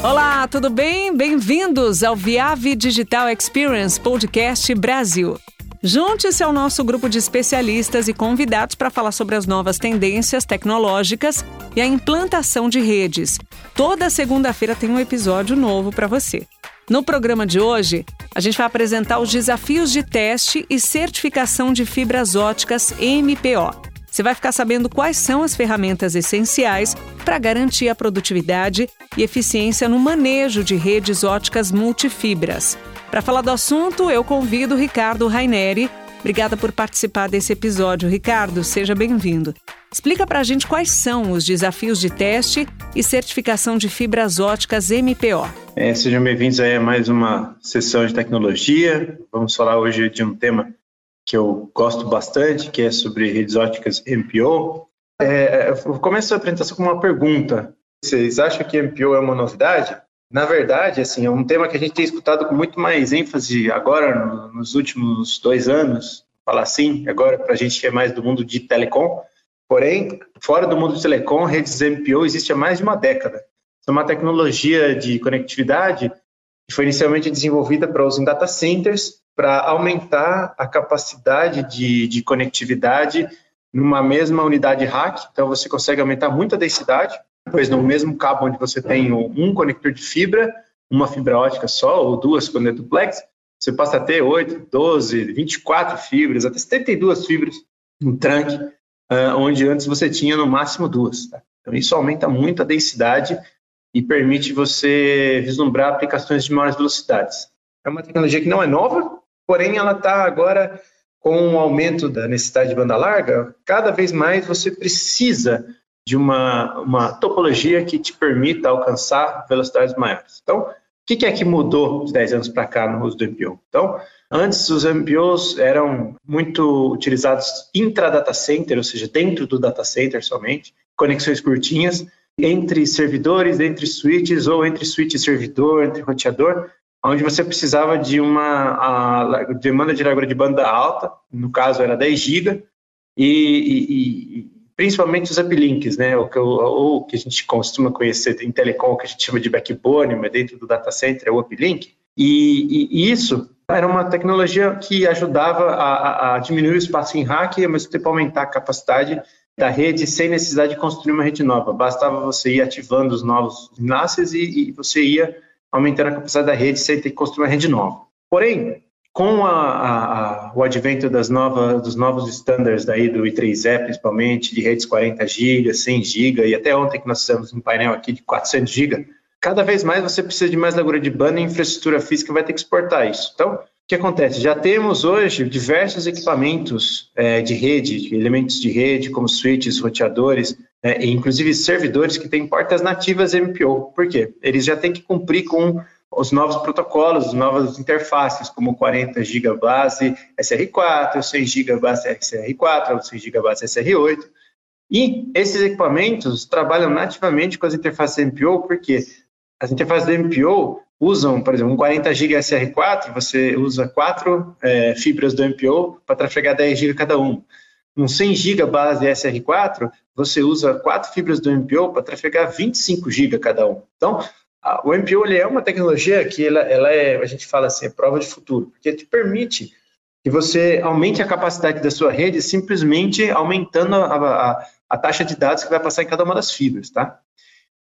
Olá, tudo bem? Bem-vindos ao Viave Digital Experience Podcast Brasil. Junte-se ao nosso grupo de especialistas e convidados para falar sobre as novas tendências tecnológicas e a implantação de redes. Toda segunda-feira tem um episódio novo para você. No programa de hoje, a gente vai apresentar os desafios de teste e certificação de fibras óticas MPO. Você vai ficar sabendo quais são as ferramentas essenciais para garantir a produtividade e eficiência no manejo de redes óticas multifibras. Para falar do assunto, eu convido o Ricardo Raineri. Obrigada por participar desse episódio, Ricardo. Seja bem-vindo. Explica para a gente quais são os desafios de teste e certificação de fibras óticas MPO. É, sejam bem-vindos a mais uma sessão de tecnologia. Vamos falar hoje de um tema que eu gosto bastante, que é sobre redes óticas MPO. É, eu começo a apresentação com uma pergunta. Vocês acham que MPO é uma novidade? Na verdade, assim, é um tema que a gente tem escutado com muito mais ênfase agora, no, nos últimos dois anos, falar assim, agora para a gente é mais do mundo de telecom. Porém, fora do mundo de telecom, redes MPO existe há mais de uma década. É uma tecnologia de conectividade que foi inicialmente desenvolvida para uso em data centers para aumentar a capacidade de, de conectividade numa mesma unidade rack. Então, você consegue aumentar muito a densidade pois no mesmo cabo onde você tem um conector de fibra, uma fibra ótica só, ou duas quando é duplex, você passa a ter 8, 12, 24 fibras, até 72 fibras no trunk, uh, onde antes você tinha no máximo duas. Tá? Então isso aumenta muito a densidade e permite você vislumbrar aplicações de maiores velocidades. É uma tecnologia que não é nova, porém ela está agora com o aumento da necessidade de banda larga, cada vez mais você precisa de uma, uma topologia que te permita alcançar velocidades maiores. Então, o que é que mudou de 10 anos para cá no uso do MPO? Então, antes os MPOs eram muito utilizados intra-data center, ou seja, dentro do data center somente, conexões curtinhas, entre servidores, entre switches ou entre switch e servidor, entre roteador, onde você precisava de uma demanda de largura de banda alta, no caso era 10 GB, e, e, principalmente os uplinks, né, o que, o que a gente costuma conhecer em telecom, que a gente chama de backbone, mas dentro do data center é o uplink, e, e isso era uma tecnologia que ajudava a, a, diminuir o espaço em rack e ao mesmo tempo aumentar a capacidade da rede sem necessidade de construir uma rede nova. Bastava você ir ativando os novos enlaces e, e você ia aumentando a capacidade da rede sem ter que construir uma rede nova. Porém, com a, a, o advento das novas, dos novos standards daí do I3E, principalmente, de redes 40 GB, 100 GB, e até ontem que nós fizemos um painel aqui de 400 GB, cada vez mais você precisa de mais largura de banda e infraestrutura física vai ter que exportar isso. Então, o que acontece? Já temos hoje diversos equipamentos é, de rede, de elementos de rede, como switches, roteadores, é, e inclusive servidores que têm portas nativas MPO. Por quê? Eles já têm que cumprir com os novos protocolos, as novas interfaces, como 40 GB base SR4, 100 GB base SR4, 100 GB base SR8. E esses equipamentos trabalham nativamente com as interfaces MPO, porque as interfaces do MPO usam, por exemplo, um 40 GB SR4, você usa quatro é, fibras do MPO para trafegar 10 GB cada um. Um 100 GB base SR4, você usa quatro fibras do MPO para trafegar 25 GB cada um. Então, o MPO é uma tecnologia que ela, ela é, a gente fala assim, é prova de futuro, porque te permite que você aumente a capacidade da sua rede simplesmente aumentando a, a, a taxa de dados que vai passar em cada uma das fibras, tá?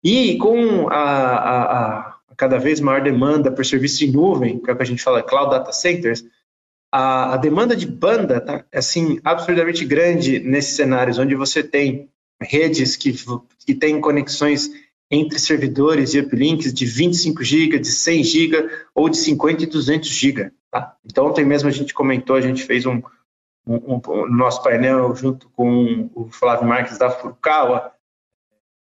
E com a, a, a cada vez maior demanda por serviço em nuvem, que é o que a gente fala cloud data centers, a, a demanda de banda tá assim absurdamente grande nesses cenários onde você tem redes que, que têm conexões entre servidores e uplinks de 25 GB, de 100 GB ou de 50 e 200 GB. Tá? Então, ontem mesmo a gente comentou, a gente fez um, um, um nosso painel junto com o Flávio Marques da Furukawa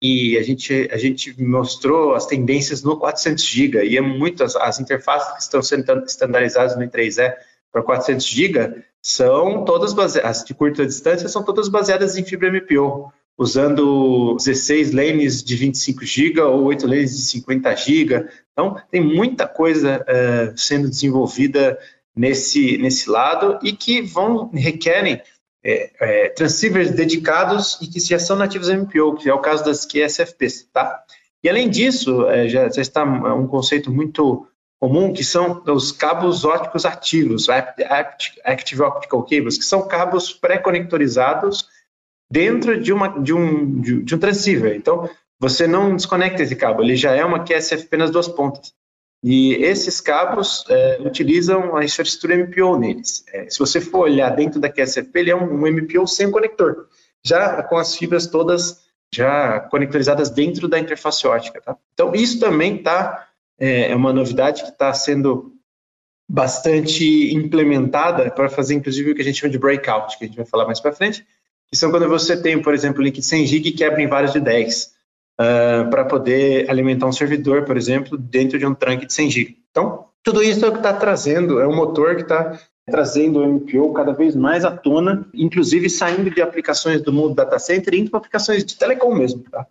e a gente, a gente mostrou as tendências no 400 GB e é muitas as interfaces que estão sendo estandarizadas no I3E para 400 GB são todas baseadas, as de curta distância são todas baseadas em fibra MPO usando 16 lanes de 25 GB ou 8 lanes de 50 GB. Então, tem muita coisa uh, sendo desenvolvida nesse, nesse lado e que vão requerem é, é, transceivers dedicados e que já são nativos MPO, que é o caso das QSFPs, tá? E além disso, é, já, já, está um conceito muito comum que são os cabos ópticos ativos, Active Optical Cables, que são cabos pré-conectorizados dentro de, uma, de, um, de, de um transceiver. Então, você não desconecta esse cabo, ele já é uma QSFP nas duas pontas. E esses cabos é, utilizam a infraestrutura MPO neles. É, se você for olhar dentro da QSFP, ele é um, um, MPO sem conector, já com as fibras todas já conectorizadas dentro da interface ótica. Tá? Então, isso também está é, é uma novidade que está sendo bastante implementada para fazer, inclusive, o que a gente chama de breakout, que a gente vai falar mais para frente, que são quando você tem, por exemplo, link de 100 GB e quebra em vários de 10, uh, ah, para poder alimentar um servidor, por exemplo, dentro de um trunk de 100 GB. Então, tudo isso é o que está trazendo, é um motor que está trazendo o MPO cada vez mais à tona, inclusive saindo de aplicações do mundo data center indo para aplicações de telecom mesmo, tá?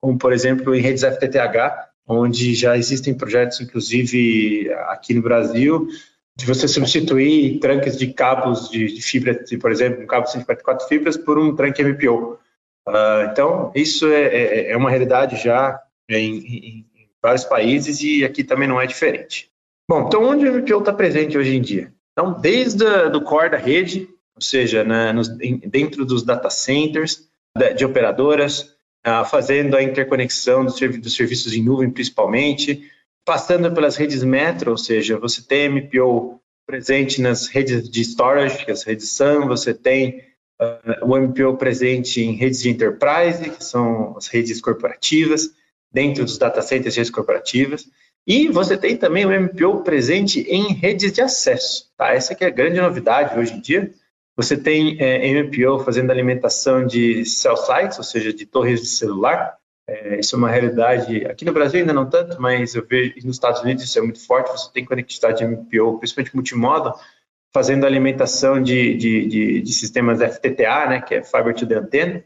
como por exemplo em redes FTTH, onde já existem projetos, inclusive aqui no Brasil, de você substituir tranques de cabos de, de fibra, de, por exemplo, um cabo de 144 fibras por um tranque MPO. Uh, ah, então, isso é, é, é, uma realidade já em, em, em, vários países e aqui também não é diferente. Bom, então onde o MPO está presente hoje em dia? Então, desde o core da rede, ou seja, nos, dentro dos data centers, de, de operadoras, uh, fazendo a interconexão dos, dos serviços em nuvem principalmente, passando pelas redes metro, ou seja, você tem MPO presente nas redes de storage, que é as redes SAN, você tem uh, o MPO presente em redes de enterprise, que são as redes corporativas, dentro dos data centers redes corporativas, e você tem também o MPO presente em redes de acesso, tá? Essa que é a grande novidade hoje em dia. Você tem é, MPO fazendo alimentação de cell sites, ou seja, de torres de celular, é, isso é uma realidade, aqui no Brasil ainda não tanto, mas eu vejo nos Estados Unidos isso é muito forte, você tem conectividade MPO, principalmente multimodo, fazendo alimentação de, de, de, de, sistemas FTTA, né, que é Fiber to the Antenna,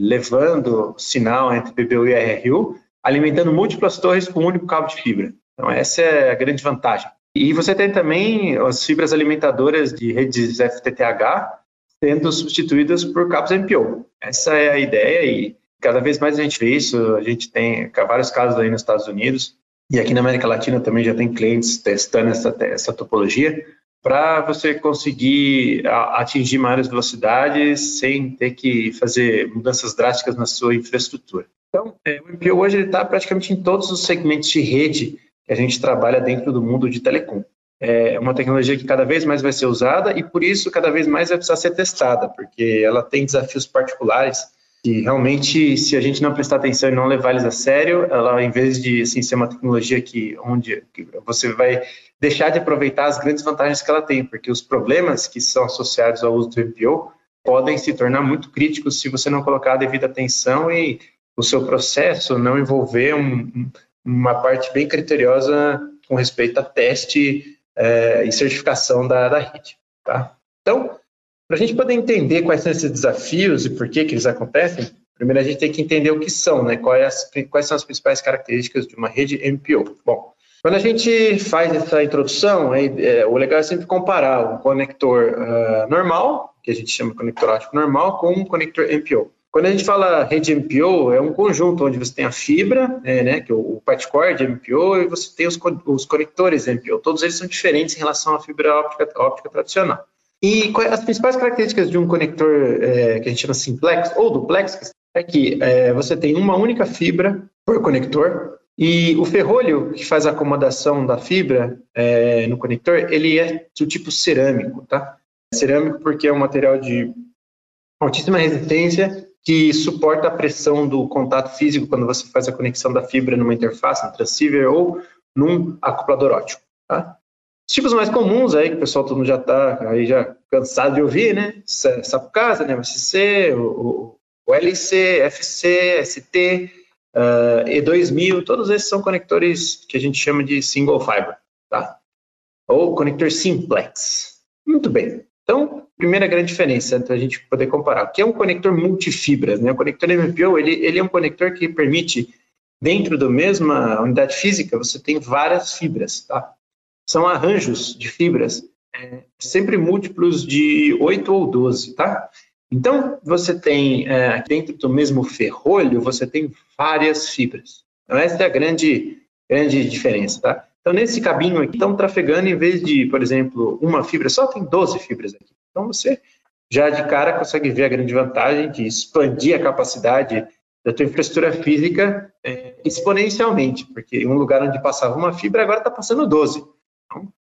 levando sinal entre PBU e RRU, alimentando múltiplas torres com um único cabo de fibra. Então essa é a grande vantagem. E você tem também as fibras alimentadoras de redes FTTH sendo substituídas por cabos MPO. Essa é a ideia e Cada vez mais a gente vê isso, a gente tem vários casos aí nos Estados Unidos e aqui na América Latina também já tem clientes testando essa, essa topologia para você conseguir atingir maiores velocidades sem ter que fazer mudanças drásticas na sua infraestrutura. Então, é, o MPO hoje está praticamente em todos os segmentos de rede que a gente trabalha dentro do mundo de telecom. É uma tecnologia que cada vez mais vai ser usada e, por isso, cada vez mais vai precisar ser testada, porque ela tem desafios particulares que realmente, se a gente não prestar atenção e não levar eles a sério, ela, em vez de assim, ser uma tecnologia que, onde você vai deixar de aproveitar as grandes vantagens que ela tem, porque os problemas que são associados ao uso do MPO podem se tornar muito críticos se você não colocar a devida atenção e o seu processo não envolver um, uma parte bem criteriosa com respeito a teste é, e certificação da, da rede. Tá? Então, para a gente poder entender quais são esses desafios e por que, que eles acontecem, primeiro a gente tem que entender o que são, né? Quais, quais são as principais características de uma rede MPO. Bom, quando a gente faz essa introdução, é, é, o legal é sempre comparar um conector uh, normal, que a gente chama de conector óptico normal, com um conector MPO. Quando a gente fala rede MPO, é um conjunto onde você tem a fibra, é, né, que é o patchcore de MPO, e você tem os, os conectores MPO. Todos eles são diferentes em relação à fibra óptica, óptica tradicional. E as principais características de um conector é, que a gente chama simplex ou duplex é que é, você tem uma única fibra por conector e o ferrolho que faz a acomodação da fibra é, no conector, ele é do tipo cerâmico, tá? Cerâmico porque é um material de altíssima resistência que suporta a pressão do contato físico quando você faz a conexão da fibra numa interface, um transceiver ou num acoplador óptico, tá? Os tipos mais comuns aí, que o pessoal todo mundo já está aí já cansado de ouvir, né? Sapucasa, né? MSC, o, o LC, FC, ST, uh, E2000, todos esses são conectores que a gente chama de single fiber, tá? Ou conector simplex. Muito bem. Então, primeira grande diferença entre a gente poder comparar, que é um conector multifibras, né? O conector MPO, ele, ele é um conector que permite, dentro da mesma unidade física, você tem várias fibras, tá? São arranjos de fibras, é, sempre múltiplos de 8 ou 12, tá? Então, você tem, é, dentro do mesmo ferrolho, você tem várias fibras. Então, essa é a grande, grande diferença, tá? Então, nesse cabinho aqui, estão trafegando, em vez de, por exemplo, uma fibra só, tem 12 fibras aqui. Então, você já de cara consegue ver a grande vantagem de expandir a capacidade da tua infraestrutura física é, exponencialmente, porque um lugar onde passava uma fibra, agora está passando 12.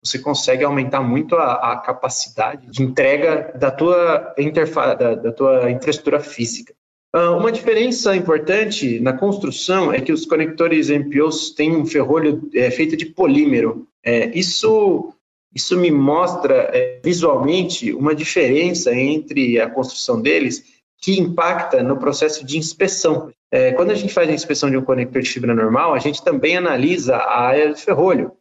Você consegue aumentar muito a, a capacidade de entrega da tua, interface, da, da tua infraestrutura física. Uh, uma diferença importante na construção é que os conectores MPOs têm um ferrolho é, feito de polímero. É, isso, isso me mostra é, visualmente uma diferença entre a construção deles que impacta no processo de inspeção. É, quando a gente faz a inspeção de um conector de fibra normal, a gente também analisa a área de ferrolho,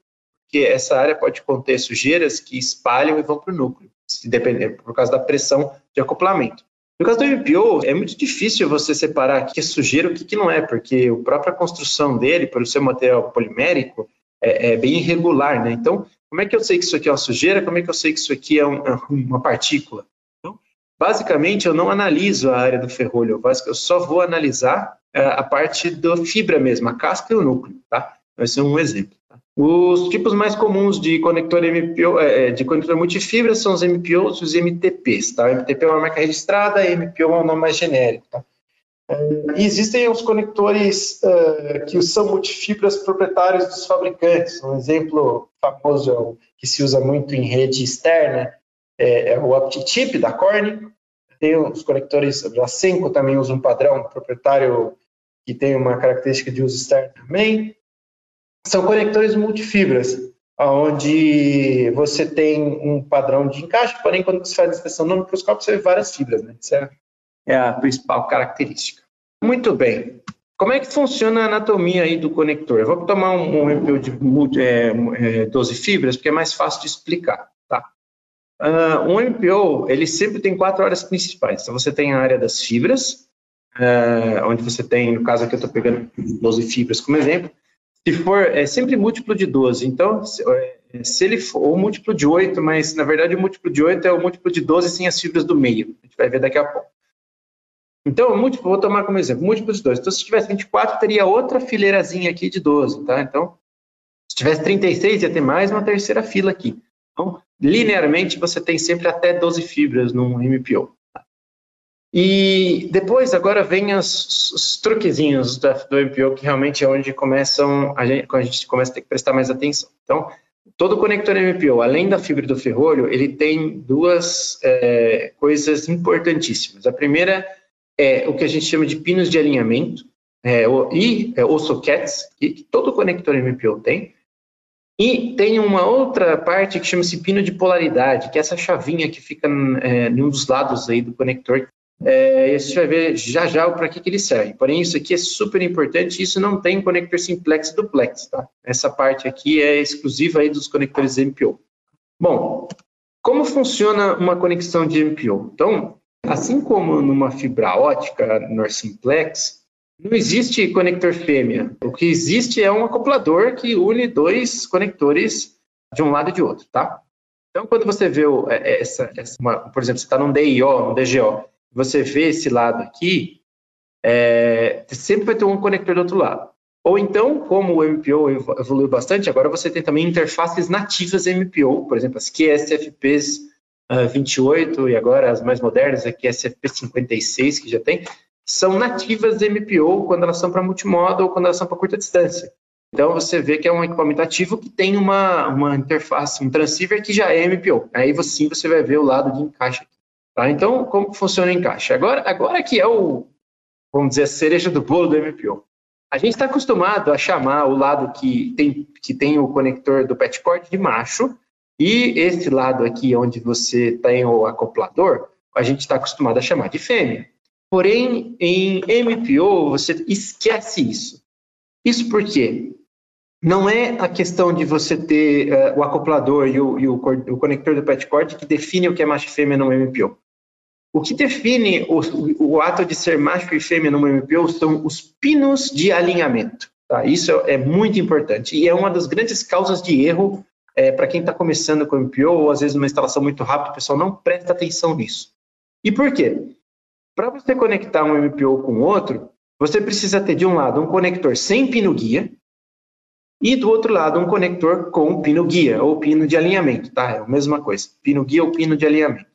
porque essa área pode conter sujeiras que espalham e vão para o núcleo, se depender, por causa da pressão de acoplamento. No caso do MPO, é muito difícil você separar o que é sujeira e o que não é, porque a própria construção dele, por ser material polimérico, é, é, bem irregular, né? Então, como é que eu sei que isso aqui é uma sujeira? Como é que eu sei que isso aqui é um, é uma partícula? Então, basicamente, eu não analiso a área do ferrolho, eu só vou analisar é, a parte da fibra mesmo, a casca e o núcleo, tá? Vai ser um exemplo. Os tipos mais comuns de conector MPO, é, é, de conector multifibra são os MPOs e os MTPs, tá? MTP é uma marca registrada, MPO é um nome mais genérico, tá? E existem os conectores uh, que são multifibras proprietários dos fabricantes. Um exemplo famoso que se usa muito em rede externa é, é o OptiChip da Corning. Tem os conectores, a Senko também usa um padrão proprietário que tem uma característica de uso externo também são conectores multifibras, onde você tem um padrão de encaixe, porém, quando você faz a inspeção no microscópio, você vê várias fibras, né? Isso é, é a principal característica. Muito bem. Como é que funciona a anatomia aí do conector? Eu vou tomar um, MPU de é, é, 12 fibras, porque é mais fácil de explicar. Tá? Uh, um MPO, ele sempre tem quatro áreas principais. Então, você tem a área das fibras, uh, onde você tem, no caso aqui eu estou pegando 12 fibras como exemplo, se for, é sempre múltiplo de 12. Então, se, é, se ele for, ou múltiplo de 8, mas na verdade o múltiplo de 8 é o múltiplo de 12 sem as fibras do meio. A gente vai ver daqui a pouco. Então, múltiplo, vou tomar como exemplo, múltiplo de 12. Então, se tivesse 24, teria outra fileirazinha aqui de 12, tá? Então, se tivesse 36, ia ter mais uma terceira fila aqui. Então, linearmente, você tem sempre até 12 fibras num MPO. E depois, agora vem os, os truquezinhos da, do MPO, que realmente é onde começam a gente, a gente começa a ter que prestar mais atenção. Então, todo conector MPO, além da fibra do ferrolho, ele tem duas é, coisas importantíssimas. A primeira é o que a gente chama de pinos de alinhamento, é, o, e é, ou sockets, que, que todo conector MPO tem. E tem uma outra parte que chama-se pino de polaridade, que é essa chavinha que fica é, em um dos lados aí do conector, é, e a gente vai ver já já para que, que ele serve. Porém, isso aqui é super importante, isso não tem conector simplex e duplex, tá? Essa parte aqui é exclusiva aí dos conectores MPO. Bom, como funciona uma conexão de MPO? Então, assim como numa fibra ótica, no simplex, não existe conector fêmea. O que existe é um acoplador que une dois conectores de um lado e de outro, tá? Então, quando você vê é, essa, essa uma, por exemplo, você está num DIO, num DGO, você vê esse lado aqui, é, sempre vai ter um conector do outro lado. Ou então, como o MPO evoluiu bastante, agora você tem também interfaces nativas MPO, por exemplo, as QSFPs uh, 28 e agora as mais modernas, a QSFP 56 que já tem, são nativas MPO quando elas são para multimodo ou quando elas são para curta distância. Então você vê que é um equipamento ativo que tem uma, uma interface, um transceiver que já é MPO. Aí sim você vai ver o lado de encaixe aqui. Tá? Então, como funciona o encaixe? Agora, agora que é o, vamos dizer, a cereja do bolo do MPO. A gente está acostumado a chamar o lado que tem, que tem o conector do petcord de macho e esse lado aqui onde você tem o acoplador, a gente está acostumado a chamar de fêmea. Porém, em MPO, você esquece isso. Isso por quê? Não é a questão de você ter uh, o acoplador e, o, e o, o, conector do petcord que define o que é macho e fêmea no MPO. O que define o, o, ato de ser macho e fêmea no MPO são os pinos de alinhamento. Tá? Isso é muito importante e é uma das grandes causas de erro é, para quem está começando com MPO ou às vezes uma instalação muito rápida, o pessoal não presta atenção nisso. E por quê? Para você conectar um MPO com outro, você precisa ter de um lado um conector sem pino guia e do outro lado um conector com pino guia ou pino de alinhamento, tá? É a mesma coisa, pino guia ou pino de alinhamento.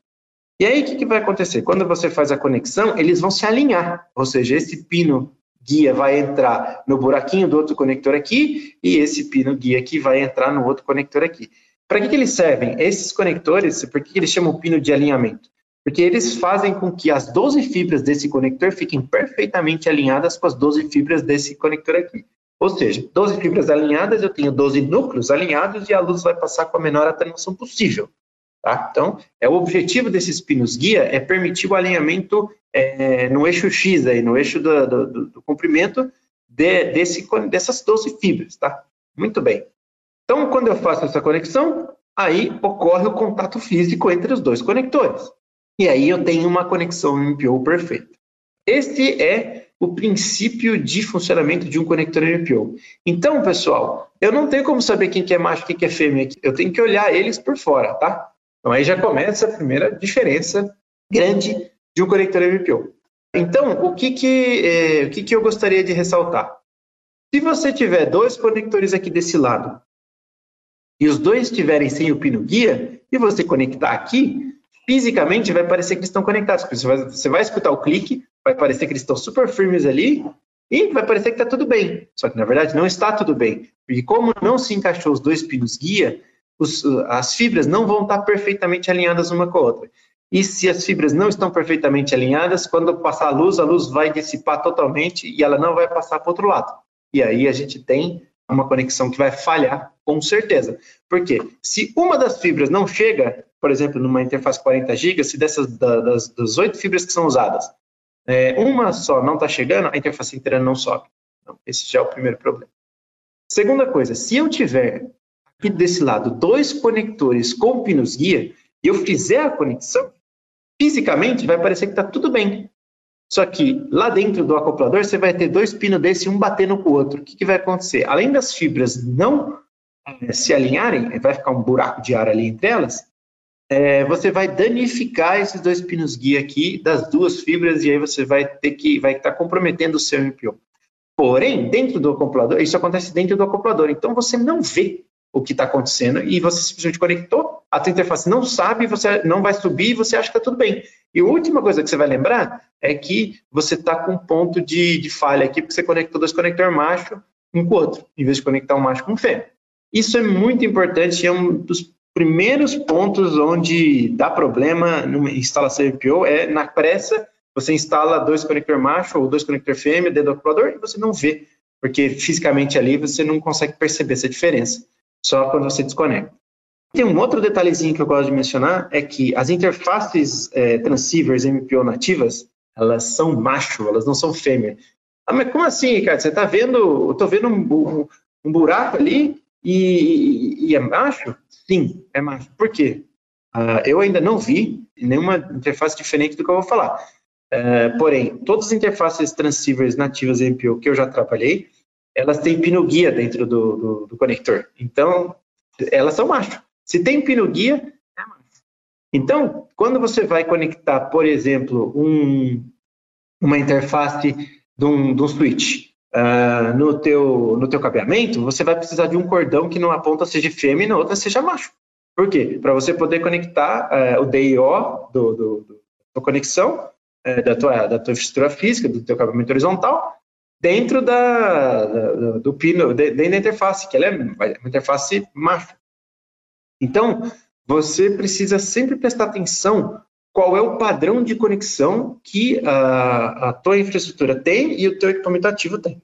E aí o que, que vai acontecer? Quando você faz a conexão, eles vão se alinhar, ou seja, esse pino guia vai entrar no buraquinho do outro conector aqui e esse pino guia aqui vai entrar no outro conector aqui. Para que, que eles servem? Esses conectores, por que, que eles chamam pino de alinhamento? Porque eles fazem com que as 12 fibras desse conector fiquem perfeitamente alinhadas com as 12 fibras desse conector aqui. Ou seja, 12 fibras alinhadas, eu tenho 12 núcleos alinhados e a luz vai passar com a menor atenuação possível. Tá? Então, é o objetivo desses pinos guia é permitir o alinhamento é, no eixo X, aí, no eixo do, do, do comprimento de, desse, dessas 12 fibras. Tá? Muito bem. Então, quando eu faço essa conexão, aí ocorre o contato físico entre os dois conectores. E aí eu tenho uma conexão MPO perfeita. Este é o princípio de funcionamento de um conector MPO. Então, pessoal, eu não tenho como saber quem que é macho e quem que é fêmea. Eu tenho que olhar eles por fora, tá? Então aí já começa a primeira diferença grande de um conector MPO. Então, o que que, é, o que que eu gostaria de ressaltar? Se você tiver dois conectores aqui desse lado e os dois estiverem sem o pino guia e você conectar aqui, fisicamente vai parecer que eles estão conectados. Você vai, você vai escutar o clique, vai parecer que eles estão super firmes ali e vai parecer que está tudo bem. Só que, na verdade, não está tudo bem. Porque como não se encaixou os dois pinos guia, os, as fibras não vão estar perfeitamente alinhadas uma com a outra. E se as fibras não estão perfeitamente alinhadas, quando passar a luz, a luz vai dissipar totalmente e ela não vai passar para o outro lado. E aí a gente tem uma conexão que vai falhar com certeza. Por quê? Se uma das fibras não chega, por exemplo, numa interface 40 GB, se dessas das, das oito fibras que são usadas, é, uma só não está chegando, a interface inteira não sobe. Então, esse já é o primeiro problema. Segunda coisa, se eu tiver aqui desse lado dois conectores com pinos guia e eu fizer a conexão, fisicamente vai parecer que está tudo bem. Só que lá dentro do acoplador você vai ter dois pinos desse, um batendo com o outro. O que, que vai acontecer? Além das fibras não é, se alinharem, vai ficar um buraco de ar ali entre elas, é, você vai danificar esses dois pinos guia aqui das duas fibras e aí você vai ter que vai estar comprometendo o seu MPO. Porém, dentro do acoplador, isso acontece dentro do acoplador, então você não vê o que está acontecendo e você simplesmente conectou, a tua interface não sabe, você não vai subir e você acha que está tudo bem. E a última coisa que você vai lembrar é que você está com um ponto de, de falha aqui, porque você conectou dois conectores macho um com o outro, em vez de conectar um macho com um fêmea. Isso é muito importante, é um dos primeiros pontos onde dá problema numa instalação MPO é na pressa, você instala dois conectores macho ou dois conectores fêmea dentro do acoplador e você não vê, porque fisicamente ali você não consegue perceber essa diferença, só quando você desconecta. Tem um outro detalhezinho que eu gosto de mencionar, é que as interfaces é, transceivers MPO nativas, elas são macho, elas não são fêmea. Ah, mas como assim, Ricardo? Você está vendo, eu estou vendo um, um, um buraco ali e, e, é macho? Sim, é macho. Por quê? Uh, eu ainda não vi nenhuma interface diferente do que eu vou falar. Uh, porém, todas as interfaces transceivers nativas MPO que eu já trabalhei, elas têm pino guia dentro do, do, do conector. Então, elas são macho. Se tem pino guia, é macho. Então, quando você vai conectar, por exemplo, um, uma interface de um, de um switch uh, no, teu, no teu cabeamento, você vai precisar de um cordão que numa ponta seja fêmea e na outra seja macho. Por quê? Para você poder conectar uh, o DIO do, do, do, da conexão uh, da, tua, da tua estrutura física, do teu cabeamento horizontal, dentro da, da do pino, dentro da interface, que ela é uma interface macho. Então, você precisa sempre prestar atenção qual é o padrão de conexão que a, a tua infraestrutura tem e o teu equipamento ativo tem.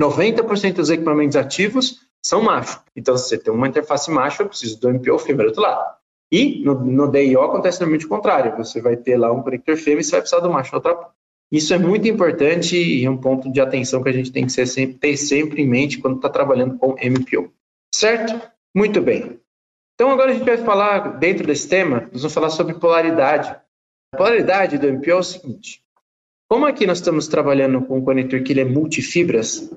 90% dos equipamentos ativos são macho. Então, se você tem uma interface macho, eu preciso do MPO fêmea do outro lado. E no, no DIO acontece normalmente o contrário. Você vai ter lá um conector fêmea e você vai precisar do macho na outra ponta. Isso é muito importante e é um ponto de atenção que a gente tem que sempre, ter sempre em mente quando está trabalhando com MPO. Certo? Muito bem. Então, agora a gente vai falar, dentro desse tema, nós vamos falar sobre polaridade. A polaridade do MPO é o seguinte: como aqui nós estamos trabalhando com um conector que ele é multifibras,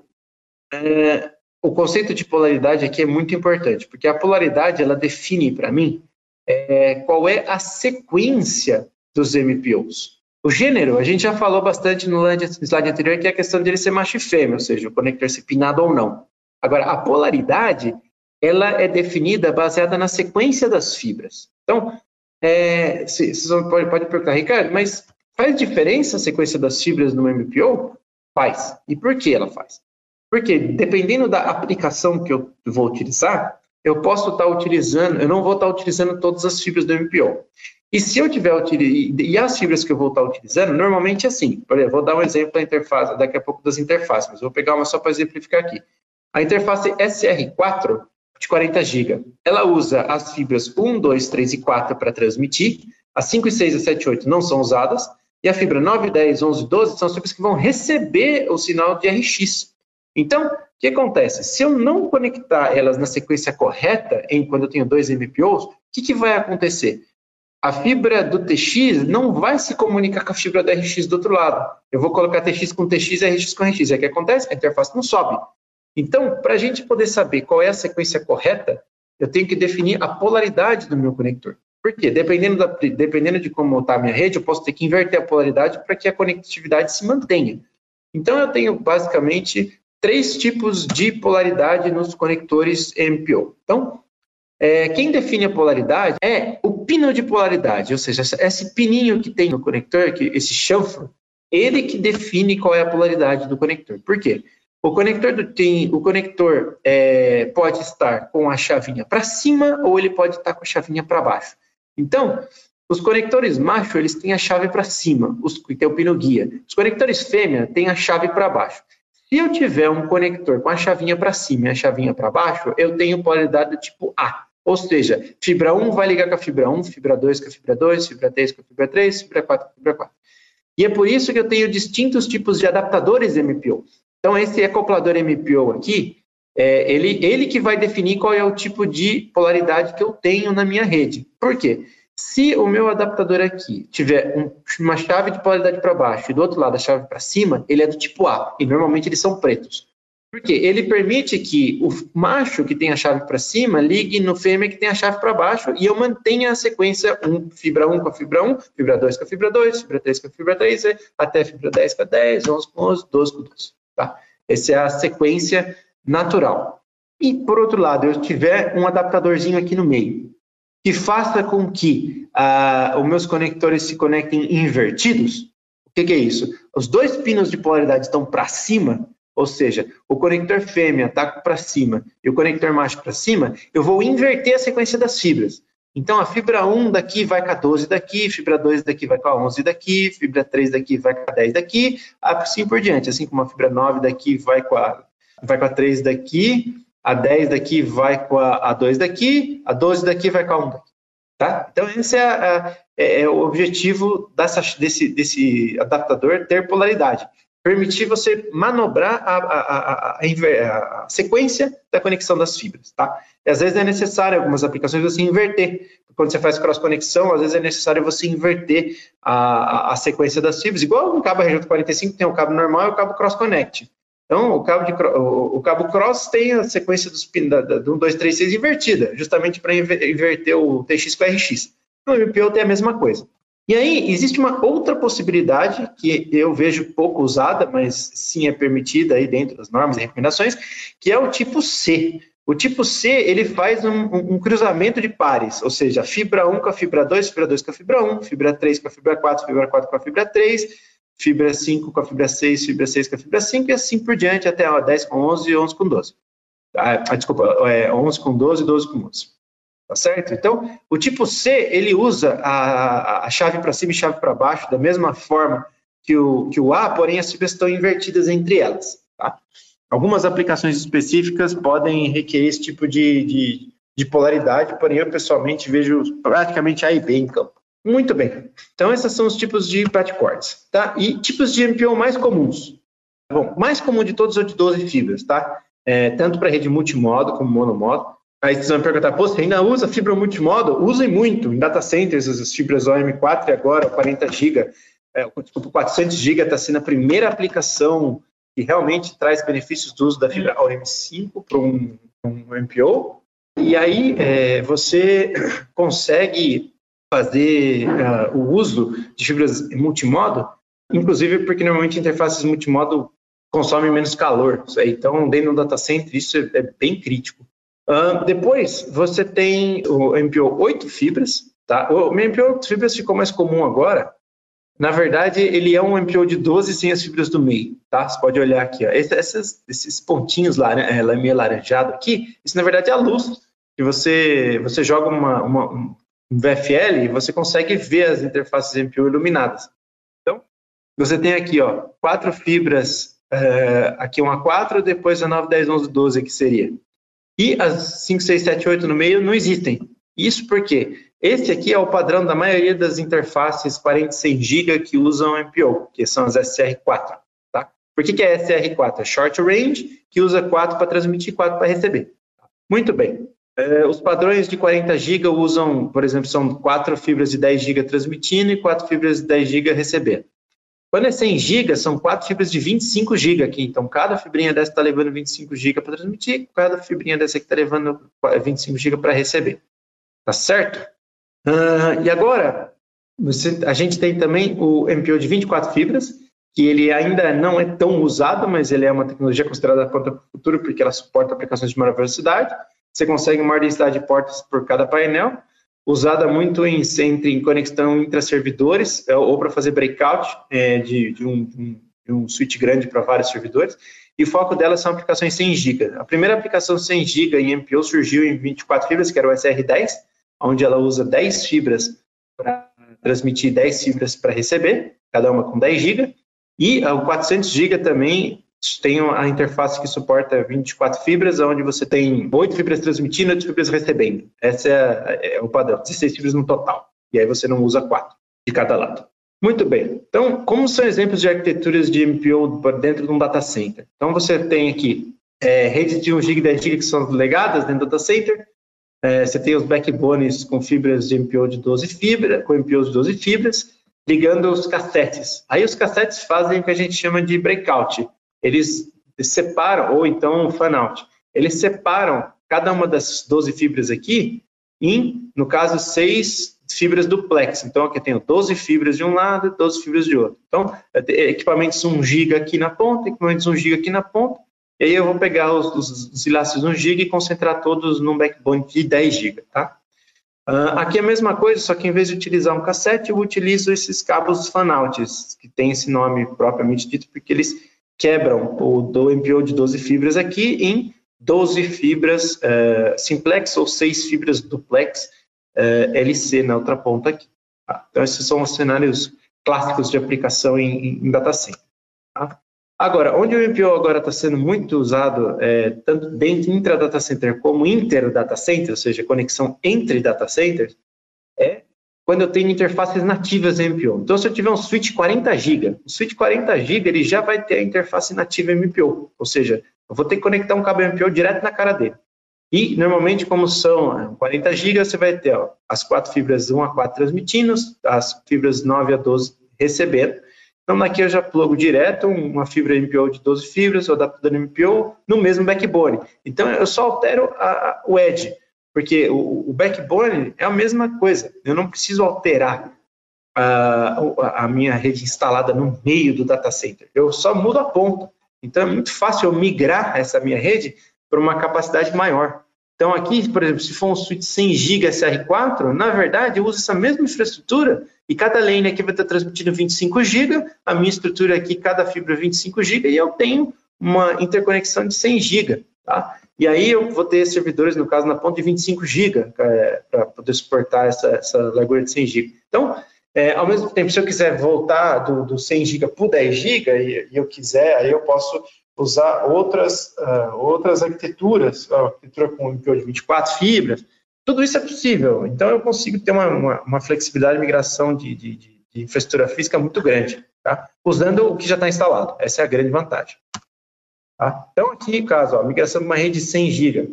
é, o conceito de polaridade aqui é muito importante, porque a polaridade ela define para mim é, qual é a sequência dos MPOs. O gênero, a gente já falou bastante no slide anterior, que é a questão de ele ser macho e fêmea, ou seja, o conector ser pinado ou não. Agora, a polaridade, ela é definida baseada na sequência das fibras. Então, é, vocês podem pode perguntar, Ricardo, mas faz diferença a sequência das fibras no MPO? Faz. E por que ela faz? Porque dependendo da aplicação que eu vou utilizar, eu posso estar utilizando, eu não vou estar utilizando todas as fibras do MPO. E se eu tiver e as fibras que eu vou estar utilizando, normalmente é assim. Por exemplo, vou dar um exemplo da interface, daqui a pouco das interfaces, mas vou pegar uma só para exemplificar aqui. A interface SR4 de 40 GB, ela usa as fibras 1, 2, 3 e 4 para transmitir, as 5 e 6 e 7 e 8 não são usadas, e a fibra 9, 10, 11 e 12 são as fibras que vão receber o sinal de RX. Então, o que acontece? Se eu não conectar elas na sequência correta, em quando eu tenho dois MPOs, o que, que vai acontecer? A fibra do TX não vai se comunicar com a fibra do RX do outro lado. Eu vou colocar TX com TX e RX com RX. É o que acontece? A interface não sobe. Então, para a gente poder saber qual é a sequência correta, eu tenho que definir a polaridade do meu conector. Por quê? Dependendo, da, dependendo de como está a minha rede, eu posso ter que inverter a polaridade para que a conectividade se mantenha. Então, eu tenho basicamente três tipos de polaridade nos conectores MPO. Então, é, quem define a polaridade é o pino de polaridade, ou seja, esse pininho que tem no conector, que, esse chanfro, ele que define qual é a polaridade do conector. Por quê? O conector, do, tem, o conector é, pode estar com a chavinha para cima ou ele pode estar com a chavinha para baixo. Então, os conectores macho, eles têm a chave para cima, os, que tem o pino guia. Os conectores fêmea têm a chave para baixo. Se eu tiver um conector com a chavinha para cima e a chavinha para baixo, eu tenho polaridade do tipo A. Ou seja, fibra 1 vai ligar com a fibra 1, fibra 2 com a fibra 2, fibra 3 com a fibra 3, fibra 4 com a fibra 4. E é por isso que eu tenho distintos tipos de adaptadores MPO. Então, esse acoplador MPO aqui, é ele, ele que vai definir qual é o tipo de polaridade que eu tenho na minha rede. Por quê? Se o meu adaptador aqui tiver um, uma chave de polaridade para baixo e do outro lado a chave para cima, ele é do tipo A, e normalmente eles são pretos. Por quê? Ele permite que o macho que tem a chave para cima ligue no fêmea que tem a chave para baixo e eu mantenha a sequência 1, fibra 1 com a fibra 1, fibra 2 com a fibra 2, fibra 3 com a fibra 3, até fibra 10 com a 10, 11 com 11, 12 com 12. Tá? Essa é a sequência natural. E, por outro lado, eu tiver um adaptadorzinho aqui no meio, que faça com que uh, os meus conectores se conectem invertidos, o que, que é isso? Os dois pinos de polaridade estão para cima, ou seja, o conector fêmea está para cima e o conector macho para cima, eu vou inverter a sequência das fibras. Então, a fibra 1 daqui vai com a 12 daqui, fibra 2 daqui vai com a 11 daqui, fibra 3 daqui vai com a 10 daqui, assim por diante. Assim como a fibra 9 daqui vai com a, vai com a 3 daqui, a 10 daqui vai com a, a 2 daqui, a 12 daqui vai com a 1 daqui. Tá? Então, esse é, a, é, é o objetivo dessa, desse, desse adaptador ter polaridade permitir você manobrar a, a, sequência da conexão das fibras, tá? E às vezes é necessário, algumas aplicações, você inverter. Quando você faz cross-conexão, às vezes é necessário você inverter a, sequência das fibras, igual no cabo RJ45 tem o cabo normal e o cabo cross-connect. Então, o cabo, de, o, o, cabo cross tem a sequência dos pin, da, da, do 1, 2, 3, 6 invertida, justamente para inverter o TX com o RX. No MPO tem a mesma coisa. E aí, existe uma outra possibilidade que eu vejo pouco usada, mas sim é permitida aí dentro das normas e recomendações, que é o tipo C. O tipo C, ele faz um, um, cruzamento de pares, ou seja, fibra 1 com a fibra 2, fibra 2 com a fibra 1, fibra 3 com a fibra 4, fibra 4 com a fibra 3, fibra 5 com a fibra 6, fibra 6 com a fibra 5 e assim por diante até ó, 10 com 11 e 11 com 12. Ah, desculpa, é 11 com 12 e 12 com 11. Tá certo? Então, o tipo C, ele usa a, a chave para cima e chave para baixo da mesma forma que o, que o A, porém as fibras estão invertidas entre elas. Tá? Algumas aplicações específicas podem requerer esse tipo de, de, de polaridade, porém eu pessoalmente vejo praticamente A e B em campo. Muito bem. Então, esses são os tipos de platcords, tá? E tipos de MPO mais comuns. Bom, mais comum de todos é de 12 fibras, tá? É, tanto para rede multimodo como monomodo. Aí vocês vão perguntar, pô, você ainda usa fibra multimodo? Usem muito em data centers, as fibras OM4 e agora 40 GB, é, desculpa, 400 GB está sendo a primeira aplicação que realmente traz benefícios do uso da fibra OM5 para um, um MPO. E aí é, você consegue fazer uh, o uso de fibras multimodo, inclusive porque normalmente interfaces multimodo consomem menos calor. Então, dentro do data center, isso é, é bem crítico. Uh, depois, você tem o MPO 8 fibras. Tá? O MPO 8 fibras ficou mais comum agora. Na verdade, ele é um MPO de 12 sem as fibras do meio. Tá? Você pode olhar aqui. Ó. Esses, pontinhos lá, é, meio alaranjado aqui, isso na verdade é a luz. Que você, você joga uma, uma, um VFL você consegue ver as interfaces MPO iluminadas. Então, você tem aqui ó, quatro fibras, uh, aqui uma 4, depois a 9, 10, 11, 12 que seria. E as 5, 6, 7, 8 no meio não existem. Isso porque esse aqui é o padrão da maioria das interfaces 46 GB que usam MPO, que são as SR4. Tá? Por que, que é SR4? É Short Range, que usa 4 para transmitir e 4 para receber. Muito bem. É, os padrões de 40 GB usam, por exemplo, são 4 fibras de 10 GB transmitindo e 4 fibras de 10 GB recebendo. Quando é 100 GB, são quatro fibras de 25 GB aqui. Então, cada fibrinha dessa está levando 25 GB para transmitir, cada fibrinha dessa aqui está levando 25 GB para receber. Tá certo? Uh, e agora, você, a gente tem também o MPO de 24 fibras, que ele ainda não é tão usado, mas ele é uma tecnologia considerada pronta para o futuro, porque ela suporta aplicações de maior velocidade. Você consegue maior densidade de portas por cada painel usada muito em, entre, em conexão intra-servidores é, ou para fazer breakout é, de, de, um, de, um, switch grande para vários servidores. E o foco dela são aplicações 100 GB. A primeira aplicação 100 GB em MPO surgiu em 24 fibras, que era o SR10, onde ela usa 10 fibras para transmitir 10 fibras para receber, cada uma com 10 GB. E o 400 GB também tem a interface que suporta 24 fibras, onde você tem 8 fibras transmitindo e 8 fibras recebendo. Esse é, é, o padrão, 16 fibras no total. E aí você não usa 4 de cada lado. Muito bem. Então, como são exemplos de arquiteturas de MPO dentro de um data center? Então, você tem aqui é, redes de 1 GB e 10 GB que são legadas dentro do data center. É, você tem os backbones com fibras de MPO de 12 fibras, com MPOs de 12 fibras, ligando os cassetes. Aí os cassetes fazem o que a gente chama de breakout, eles separam, ou então fan-out, eles separam cada uma das 12 fibras aqui em, no caso, seis fibras duplex. Então, aqui eu tenho 12 fibras de um lado e 12 fibras de outro. Então, equipamentos 1 GB aqui na ponta, equipamentos 1 GB aqui na ponta, e aí eu vou pegar os, os, os enlaces 1 GB e concentrar todos num backbone de 10 GB, tá? Uh, aqui é a mesma coisa, só que em vez de utilizar um cassete, eu utilizo esses cabos fan-outs, que tem esse nome propriamente dito, porque eles quebram o do MPO de 12 fibras aqui em 12 fibras uh, simplex ou 6 fibras duplex eh, LC na outra ponta aqui. Tá? Então, esses são os cenários clássicos de aplicação em, em data center. Tá? Agora, onde o MPO agora está sendo muito usado, é, tanto dentro intra data center como inter data center, ou seja, conexão entre data centers, é quando eu tenho interfaces nativas MPO. Então, se eu tiver um switch 40 GB, o switch 40 GB ele já vai ter a interface nativa MPO, ou seja, eu vou ter que conectar um cabo MPO direto na cara dele. E, normalmente, como são 40 GB, você vai ter ó, as quatro fibras 1 a 4 transmitindo, as fibras 9 a 12 recebendo. Então, aqui eu já plugo direto uma fibra MPO de 12 fibras, ou adaptador MPO, no mesmo backbone. Então, eu só altero a, a, o edge. Porque o, o backbone é a mesma coisa. Eu não preciso alterar a, a, minha rede instalada no meio do data center. Eu só mudo a ponta. Então é muito fácil eu migrar essa minha rede para uma capacidade maior. Então aqui, por exemplo, se for um switch 100 GB SR4, na verdade eu uso essa mesma infraestrutura e cada lane aqui vai estar transmitindo 25 GB, a minha estrutura aqui, cada fibra 25 GB e eu tenho uma interconexão de 100 GB. Tá? E aí eu vou ter servidores, no caso, na ponta de 25 GB é, para poder suportar essa, essa largura de 100 GB. Então, é, ao mesmo tempo, se eu quiser voltar do, do 100 GB para 10 GB e, e, eu quiser, aí eu posso usar outras, uh, outras arquiteturas, arquitetura com MPO de 24 fibras, tudo isso é possível. Então, eu consigo ter uma, uma, uma flexibilidade de migração de, de, de, infraestrutura física muito grande, tá? usando o que já está instalado. Essa é a grande vantagem. Tá? Então, aqui, caso, ó, migração de uma rede de 100 GB.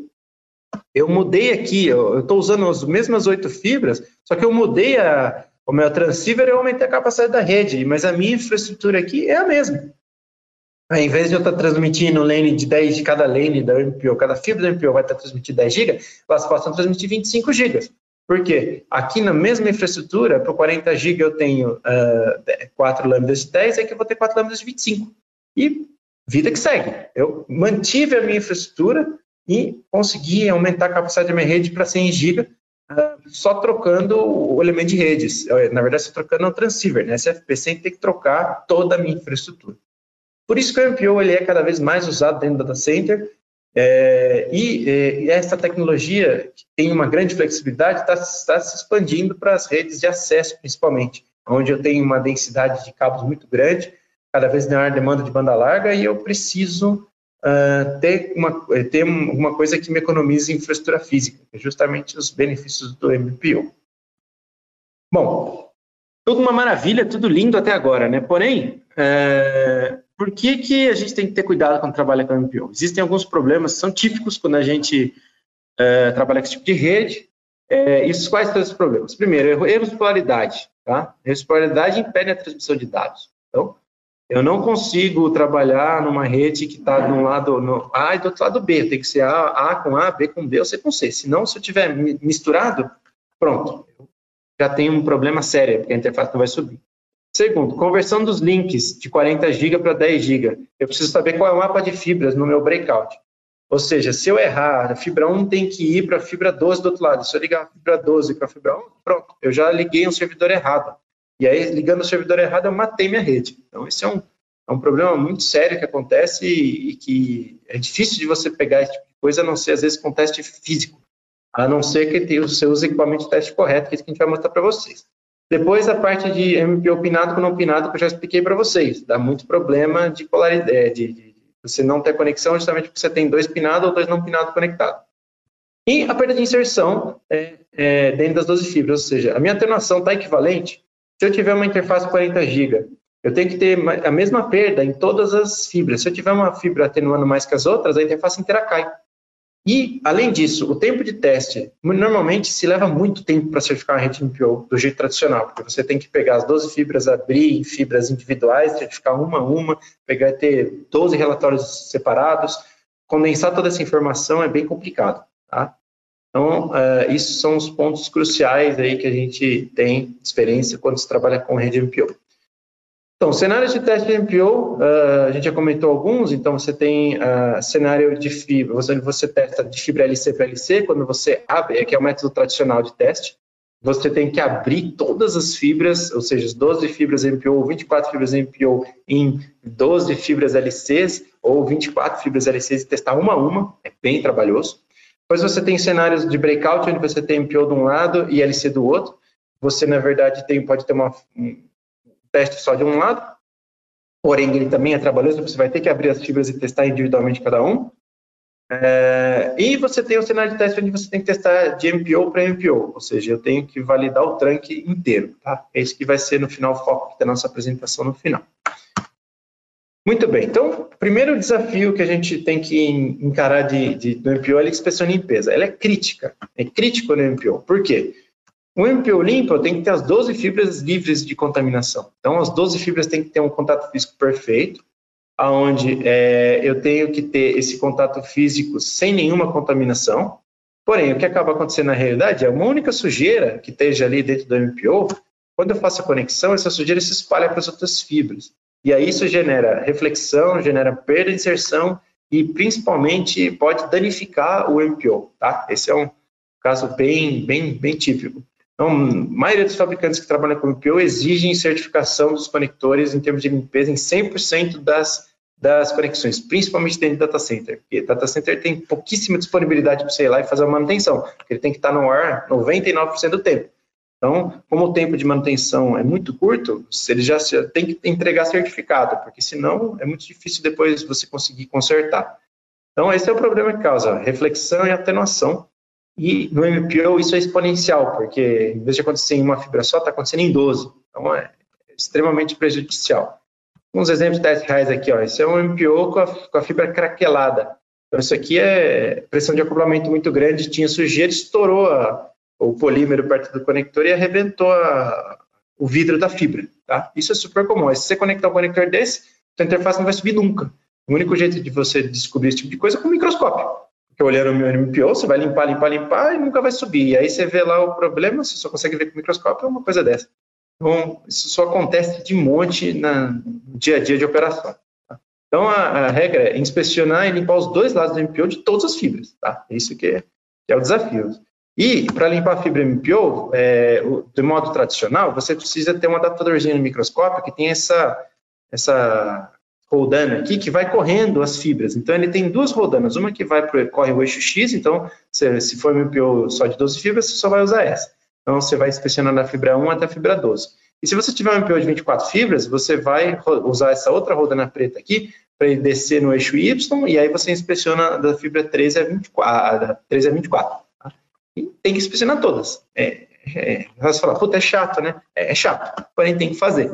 Eu mudei aqui, eu estou usando as mesmas oito fibras, só que eu mudei a, o meu transceiver e eu aumentei a capacidade da rede, mas a minha infraestrutura aqui é a mesma. Ao invés de eu estar transmitindo lane de 10 de cada lane da MPO, cada fibra da MPO vai estar transmitindo 10 GB, elas passam a transmitir 25 GB. Por quê? Aqui na mesma infraestrutura, para 40 GB eu tenho uh, 4 lâminas de 10, aqui eu vou ter 4 lâminas de 25. E vida que segue. Eu mantive a minha infraestrutura e consegui aumentar a capacidade da minha rede para 100 GB uh, só trocando o elemento de redes. Na verdade, só trocando o transceiver, né? SFP, sem ter que trocar toda a minha infraestrutura. Por isso que o MPO ele é cada vez mais usado dentro do data center é, e, e, essa tecnologia, que tem uma grande flexibilidade, está tá se expandindo para as redes de acesso, principalmente, onde eu tenho uma densidade de cabos muito grande, cada vez maior demanda de banda larga, e eu preciso uh, ter, uma, ter uma coisa que me economize infraestrutura física, é justamente os benefícios do MPO. Bom, tudo uma maravilha, tudo lindo até agora, né? Porém, é, por que, que a gente tem que ter cuidado quando trabalha com MPO? Existem alguns problemas são típicos quando a gente é, trabalha com esse tipo de rede. Isso, quais são esses problemas? Primeiro, erros de polaridade. Tá? Erros de polaridade impedem a transmissão de dados. Então, eu não consigo trabalhar numa rede que está de um lado no A e do outro lado B. Tem que ser A, A com A, B com B ou C com C. Senão, se eu tiver misturado, pronto, já tem um problema sério, porque a interface não vai subir. Segundo, conversão dos links de 40 GB para 10 GB. Eu preciso saber qual é o mapa de fibras no meu breakout. Ou seja, se eu errar, a fibra 1 tem que ir para a fibra 12 do outro lado. Se eu ligar a fibra 12 para a fibra 1, pronto, eu já liguei um servidor errado. E aí, ligando o servidor errado, eu matei minha rede. Então, esse é um, é um problema muito sério que acontece e, e que é difícil de você pegar esse tipo de coisa, a não ser, às vezes, com teste físico. A não ser que você use equipamento de teste correto, que é isso que a gente vai mostrar para vocês. Depois, a parte de MPO pinado com não pinado, que eu já expliquei para vocês. Dá muito problema de polaridade, é, de, de, você não ter conexão, justamente porque você tem dois pinados ou dois não pinados conectados. E a perda de inserção é, é, dentro das 12 fibras, ou seja, a minha atenuação está equivalente. Se eu tiver uma interface 40 GB, eu tenho que ter a mesma perda em todas as fibras. Se eu tiver uma fibra atenuando mais que as outras, a interface inteira cai. E, além disso, o tempo de teste, normalmente se leva muito tempo para certificar uma rede MPO do jeito tradicional, porque você tem que pegar as 12 fibras, abrir fibras individuais, certificar uma a uma, pegar ter 12 relatórios separados, condensar toda essa informação é bem complicado, tá? Então, uh, isso são os pontos cruciais aí que a gente tem experiência quando se trabalha com rede MPO. Então, cenários de teste de MPO, uh, ah, a gente já comentou alguns, então você tem uh, cenário de fibra, você, você testa de fibra LC para LC, quando você abre, que é o método tradicional de teste, você tem que abrir todas as fibras, ou seja, as 12 fibras MPO ou 24 fibras MPO em 12 fibras LCs ou 24 fibras LCs e testar uma a uma, é bem trabalhoso. Depois você tem cenários de breakout, onde você tem MPO de um lado e LC do outro. Você, na verdade, tem, pode ter uma, teste só de um lado, porém ele também é trabalhoso, você vai ter que abrir as fibras e testar individualmente cada um. É, e você tem o cenário de teste onde você tem que testar de MPO para MPO, ou seja, eu tenho que validar o trunk inteiro, tá? É isso que vai ser no final o foco da nossa apresentação no final. Muito bem, então, primeiro desafio que a gente tem que encarar de, de, do MPO é a inspeção limpeza. Ela é crítica, é crítico no MPO. Por quê? O MPO limpo tem que ter as 12 fibras livres de contaminação. Então, as 12 fibras têm que ter um contato físico perfeito, onde é, eu tenho que ter esse contato físico sem nenhuma contaminação. Porém, o que acaba acontecendo na realidade é uma única sujeira que esteja ali dentro do MPO, quando eu faço a conexão, essa sujeira se espalha para as outras fibras. E aí isso genera reflexão, genera perda de inserção e principalmente pode danificar o MPO, tá? Esse é um caso bem, bem, bem típico. Então, a maioria dos fabricantes que trabalham com MPO exigem certificação dos conectores em termos de limpeza em 100% das, das conexões, principalmente dentro do data center. Porque data center tem pouquíssima disponibilidade para você ir lá e fazer a manutenção, porque ele tem que estar no ar 99% do tempo. Então, como o tempo de manutenção é muito curto, ele já tem que entregar certificado, porque senão é muito difícil depois você conseguir consertar. Então, esse é o problema que causa reflexão e atenuação e no MPO isso é exponencial, porque em vez de acontecer em uma fibra só, está acontecendo em 12. Então é extremamente prejudicial. Uns exemplos de teste reais aqui, ó. Esse é um MPO com a, com a fibra craquelada. Então isso aqui é pressão de acoplamento muito grande, tinha sujeira, estourou a, o polímero perto do conector e arrebentou a, o vidro da fibra. Tá? Isso é super comum. Se você conectar um conector desse, a interface não vai subir nunca. O único jeito de você descobrir esse tipo de coisa é com o microscópio. Porque olhando o meu MPO, você vai limpar, limpar, limpar e nunca vai subir. E aí você vê lá o problema, você só consegue ver com o microscópio, é uma coisa dessa. Então, isso só acontece de monte no dia a dia de operação. Tá? Então, a, a, regra é inspecionar e limpar os dois lados do MPO de todas as fibras. Tá? É isso que é, que é o desafio. E, para limpar a fibra MPO, é, o, de modo tradicional, você precisa ter um adaptadorzinho no microscópio que tem essa, essa rodana aqui que vai correndo as fibras. Então, ele tem duas rodanas. Uma que vai pro, corre o eixo X, então, se, se for MPO só de 12 fibras, você só vai usar essa. Então, você vai inspecionando a fibra 1 até a fibra 12. E se você tiver um MPO de 24 fibras, você vai usar essa outra rodana preta aqui para ele descer no eixo Y, e aí você inspeciona da fibra 13 a 24. A 13 a 24 tá? E tem que inspecionar todas. É, é, você fala, puta, é chato, né? É, é chato, porém tem que fazer.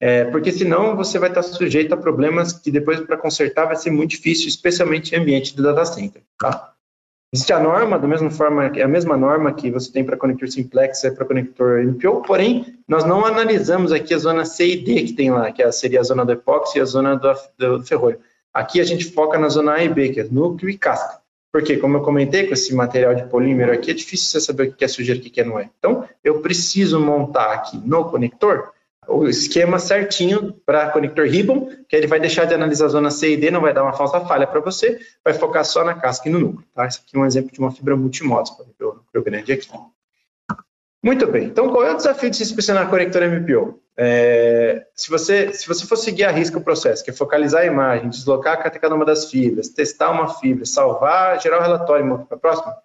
É, porque senão você vai estar sujeito a problemas que depois para consertar vai ser muito difícil, especialmente em ambiente do data center. Tá? Existe a norma, da mesma forma, é a mesma norma que você tem para conector simplex, é para conector MPO, porém, nós não analisamos aqui a zona C e D que tem lá, que seria a zona do epóxi e a zona do, do ferrolho. Aqui a gente foca na zona A e B, que é núcleo e casca. Porque, como eu comentei, com esse material de polímero aqui, é difícil você saber o que é sujeira e o que não é. Então, eu preciso montar aqui no conector o esquema certinho para conector ribbon, que ele vai deixar de analisar a zona C e D, não vai dar uma falsa falha para você, vai focar só na casca e no núcleo. Tá? Esse aqui é um exemplo de uma fibra multimodos, para ver o núcleo grande aqui. Muito bem, então qual é o desafio de se inspecionar conector MPO? É, se, você, se você for seguir a risca o processo, que é focalizar a imagem, deslocar cada uma das fibras, testar uma fibra, salvar, gerar o relatório para a próxima,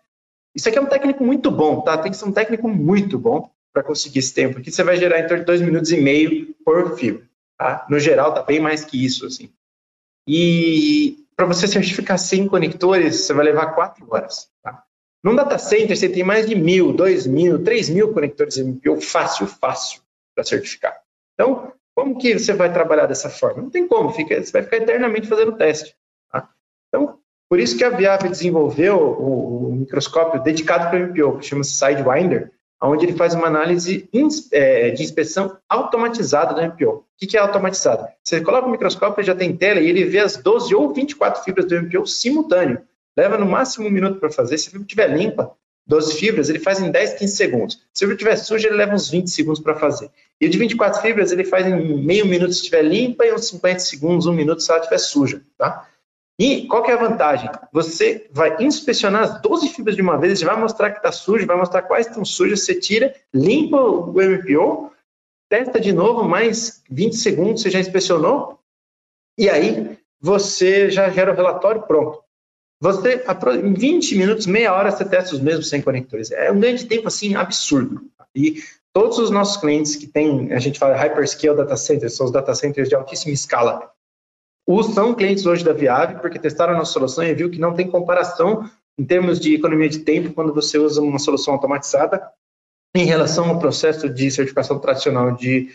isso aqui é um técnico muito bom, tá? Tem que ser um técnico muito bom, para conseguir esse tempo aqui, você vai gerar em torno de dois minutos e meio por fibra. Tá? No geral, tá bem mais que isso. Assim. E para você certificar 100 conectores, você vai levar quatro horas. Tá? Num data center, você tem mais de mil, dois mil, três mil conectores MPO fácil, fácil para certificar. Então, como que você vai trabalhar dessa forma? Não tem como, fica, você vai ficar eternamente fazendo teste. Tá? Então, por isso que a Viave desenvolveu o, o microscópio dedicado para o MPO, que chama Sidewinder, onde ele faz uma análise é, de inspeção automatizada do MPO. O que é automatizado? Você coloca o microscópio, ele já tem tela e ele vê as 12 ou 24 fibras do MPO simultâneo. Leva no máximo um minuto para fazer. Se a fibra estiver limpa, 12 fibras, ele faz em 10, 15 segundos. Se a fibra estiver suja, ele leva uns 20 segundos para fazer. E o de 24 fibras, ele faz em meio minuto se estiver limpa e uns 50 segundos, um minuto se ela estiver suja. Tá? E qual que é a vantagem? Você vai inspecionar as 12 fibras de uma vez, vai mostrar que está sujo, vai mostrar quais estão sujas, você tira, limpa o MPO, testa de novo, mais 20 segundos, você já inspecionou, e aí você já gera o relatório pronto. Você, em 20 minutos, meia hora, você testa os mesmos 100 conectores. É um ganho de tempo, assim, absurdo. E todos os nossos clientes que têm, a gente fala hyperscale data centers, são os data centers de altíssima escala, são clientes hoje da Viave porque testaram a nossa solução e viu que não tem comparação em termos de economia de tempo quando você usa uma solução automatizada em relação ao processo de certificação tradicional de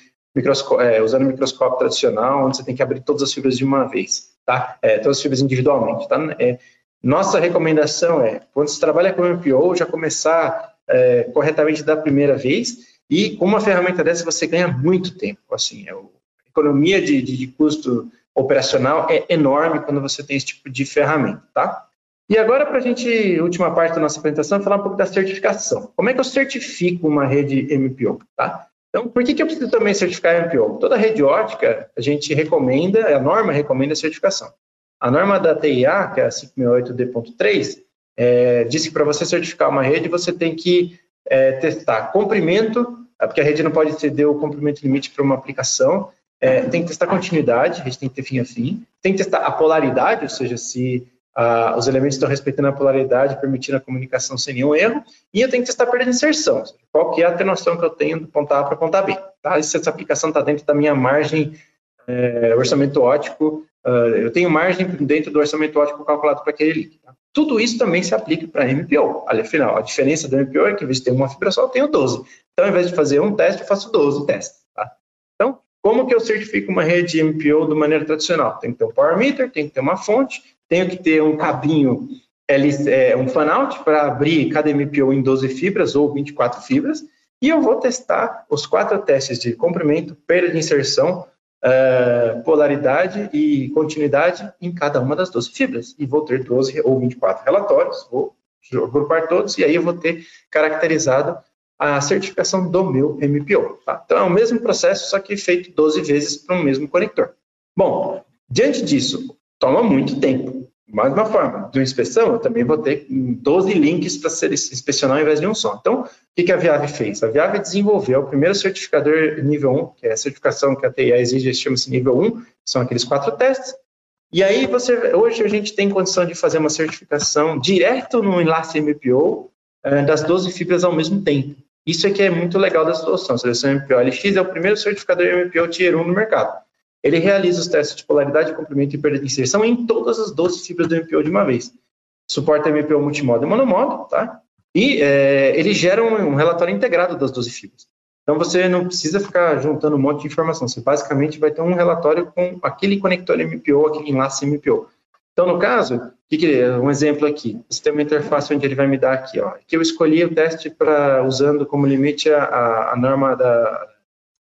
é, usando microscópio tradicional, onde você tem que abrir todas as fibras de uma vez, tá? É, todas as fibras individualmente, tá? É, nossa recomendação é, quando você trabalha com MPO, já começar é, corretamente da primeira vez e com uma ferramenta dessa você ganha muito tempo, assim, é, a economia de, de, de custo operacional é enorme quando você tem esse tipo de ferramenta, tá? E agora, para a gente, última parte da nossa apresentação, falar um pouco da certificação. Como é que eu certifico uma rede MPO, tá? Então, por que, que eu preciso também certificar MPO? Toda rede ótica, a gente recomenda, a norma recomenda a certificação. A norma da TIA, que é a 568D.3, é, diz que para você certificar uma rede, você tem que é, testar comprimento, porque a rede não pode exceder o comprimento limite para uma aplicação, é, tem que testar continuidade, a gente tem que ter fim a fim. Tem que testar a polaridade, ou seja, se ah, os elementos estão respeitando a polaridade, permitindo a comunicação sem nenhum erro. E eu tenho que testar perda de inserção, seja, qual que é a atenuação que eu tenho do ponto A para o ponto B. Tá? se essa aplicação está dentro da minha margem é, orçamento ótico, uh, eu tenho margem dentro do orçamento ótico calculado para aquele link. Tá? Tudo isso também se aplica para MPO. Afinal, a diferença do MPO é que, em vez de ter uma fibra só, eu tenho 12. Então, ao invés de fazer um teste, eu faço 12 testes. Como que eu certifico uma rede MPO de maneira tradicional? Tem que ter um power meter, tem que ter uma fonte, tenho que ter um cabinho, é, um fan-out para abrir cada MPO em 12 fibras ou 24 fibras, e eu vou testar os quatro testes de comprimento, perda de inserção, uh, polaridade e continuidade em cada uma das 12 fibras. E vou ter 12 ou 24 relatórios, vou agrupar todos, e aí eu vou ter caracterizado a certificação do meu MPO. Tá? Então, é o mesmo processo, só que feito 12 vezes para o mesmo conector. Bom, diante disso, toma muito tempo. Mais uma forma, de uma inspeção, eu também vou ter 12 links para ser inspecionar ao invés de um só. Então, o que a Viave fez? A Viave desenvolveu o primeiro certificador nível 1, que é a certificação que a TIA exige, chama-se nível 1, são aqueles quatro testes. E aí, você, hoje a gente tem condição de fazer uma certificação direto no enlace MPO eh, das 12 fibras ao mesmo tempo. Isso é que é muito legal da solução. A seleção MPO LX é o primeiro certificador MPO Tier 1 no mercado. Ele realiza os testes de polaridade, comprimento e perda de inserção em todas as 12 fibras do MPO de uma vez. Suporta MPO multimodo e monomodo, tá? E é, ele gera um, um, relatório integrado das 12 fibras. Então você não precisa ficar juntando um monte de informação. Você basicamente vai ter um relatório com aquele conector MPO, aquele enlace MPO. Então, no caso, que que, um exemplo aqui, você tem uma interface onde ele vai me dar aqui, ó, que eu escolhi o teste para usando como limite a, a, norma da